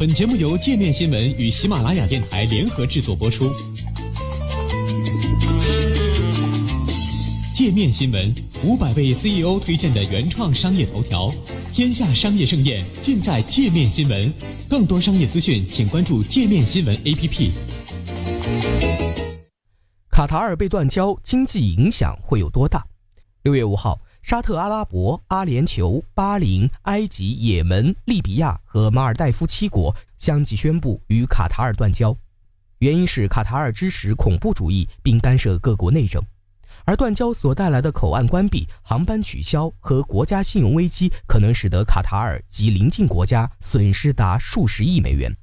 本节目由界面新闻与喜马拉雅电台联合制作播出。界面新闻五百位 CEO 推荐的原创商业头条，天下商业盛宴尽在界面新闻。更多商业资讯，请关注界面新闻 APP。卡塔尔被断交，经济影响会有多大？六月五号。沙特阿拉伯、阿联酋、巴林、埃及、也门、利比亚和马尔代夫七国相继宣布与卡塔尔断交，原因是卡塔尔支持恐怖主义并干涉各国内政，而断交所带来的口岸关闭、航班取消和国家信用危机，可能使得卡塔尔及邻近国家损失达数十亿美元。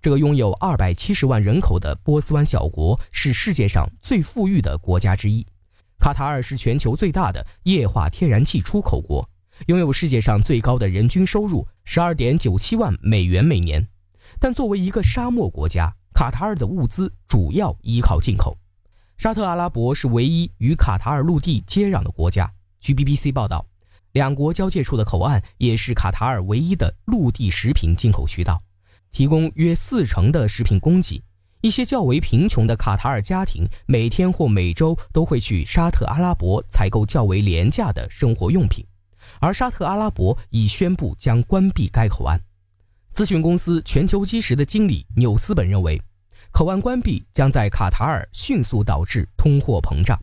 这个拥有二百七十万人口的波斯湾小国是世界上最富裕的国家之一。卡塔尔是全球最大的液化天然气出口国，拥有世界上最高的人均收入十二点九七万美元每年。但作为一个沙漠国家，卡塔尔的物资主要依靠进口。沙特阿拉伯是唯一与卡塔尔陆地接壤的国家。据 BBC 报道，两国交界处的口岸也是卡塔尔唯一的陆地食品进口渠道，提供约四成的食品供给。一些较为贫穷的卡塔尔家庭每天或每周都会去沙特阿拉伯采购较为廉价的生活用品，而沙特阿拉伯已宣布将关闭该口岸。咨询公司全球基石的经理纽斯本认为，口岸关闭将在卡塔尔迅速导致通货膨胀，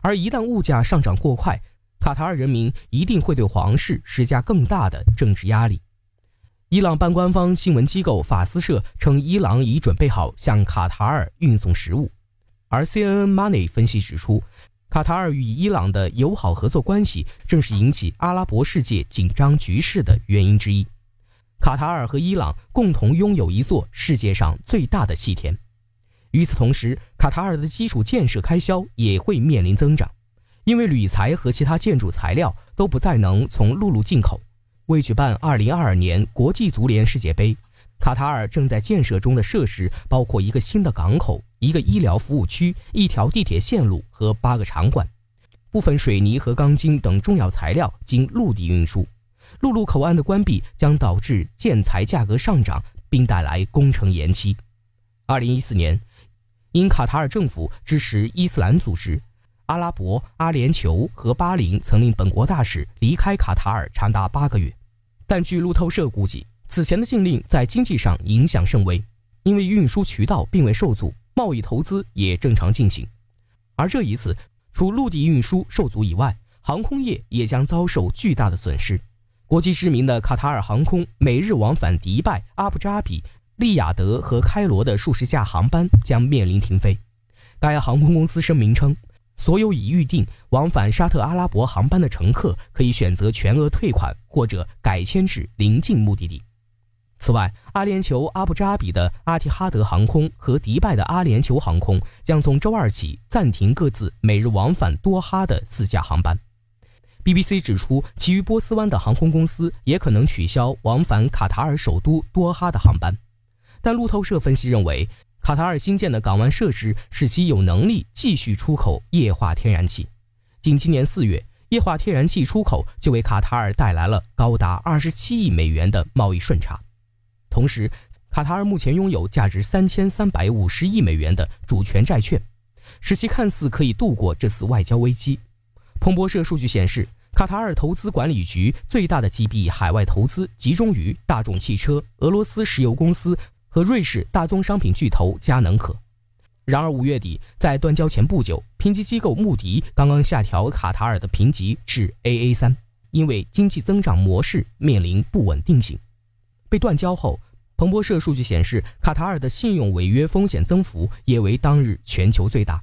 而一旦物价上涨过快，卡塔尔人民一定会对皇室施加更大的政治压力。伊朗半官方新闻机构法斯社称，伊朗已准备好向卡塔尔运送食物。而 CNN Money 分析指出，卡塔尔与伊朗的友好合作关系正是引起阿拉伯世界紧张局势的原因之一。卡塔尔和伊朗共同拥有一座世界上最大的气田。与此同时，卡塔尔的基础建设开销也会面临增长，因为铝材和其他建筑材料都不再能从陆路进口。为举办2022年国际足联世界杯，卡塔尔正在建设中的设施包括一个新的港口、一个医疗服务区、一条地铁线路和八个场馆。部分水泥和钢筋等重要材料经陆地运输。陆路口岸的关闭将导致建材价格上涨，并带来工程延期。2014年，因卡塔尔政府支持伊斯兰组织。阿拉伯、阿联酋和巴林曾令本国大使离开卡塔尔长达八个月，但据路透社估计，此前的禁令在经济上影响甚微，因为运输渠道并未受阻，贸易投资也正常进行。而这一次，除陆地运输受阻以外，航空业也将遭受巨大的损失。国际知名的卡塔尔航空每日往返迪拜、阿布扎比、利雅得和开罗的数十架航班将面临停飞。该航空公司声明称。所有已预订往返沙特阿拉伯航班的乘客可以选择全额退款或者改签至临近目的地。此外，阿联酋阿布扎比的阿提哈德航空和迪拜的阿联酋航空将从周二起暂停各自每日往返多哈的四架航班。BBC 指出，其余波斯湾的航空公司也可能取消往返卡塔尔首都多哈的航班。但路透社分析认为。卡塔尔新建的港湾设施使其有能力继续出口液化天然气。仅今年四月，液化天然气出口就为卡塔尔带来了高达二十七亿美元的贸易顺差。同时，卡塔尔目前拥有价值三千三百五十亿美元的主权债券，使其看似可以度过这次外交危机。彭博社数据显示，卡塔尔投资管理局最大的几笔海外投资集中于大众汽车、俄罗斯石油公司。和瑞士大宗商品巨头佳能可。然而，五月底在断交前不久，评级机构穆迪刚刚下调卡塔尔的评级至 AA 三，因为经济增长模式面临不稳定性。被断交后，彭博社数据显示，卡塔尔的信用违约风险增幅也为当日全球最大。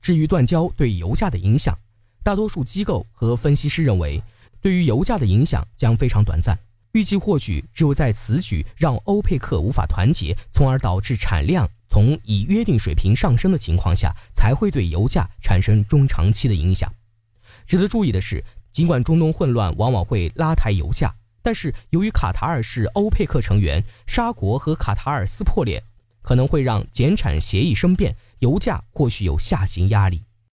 至于断交对油价的影响，大多数机构和分析师认为，对于油价的影响将非常短暂。预计或许只有在此举让欧佩克无法团结，从而导致产量从已约定水平上升的情况下，才会对油价产生中长期的影响。值得注意的是，尽管中东混乱往往会拉抬油价，但是由于卡塔尔是欧佩克成员，沙国和卡塔尔撕破脸，可能会让减产协议生变，油价或许有下行压力。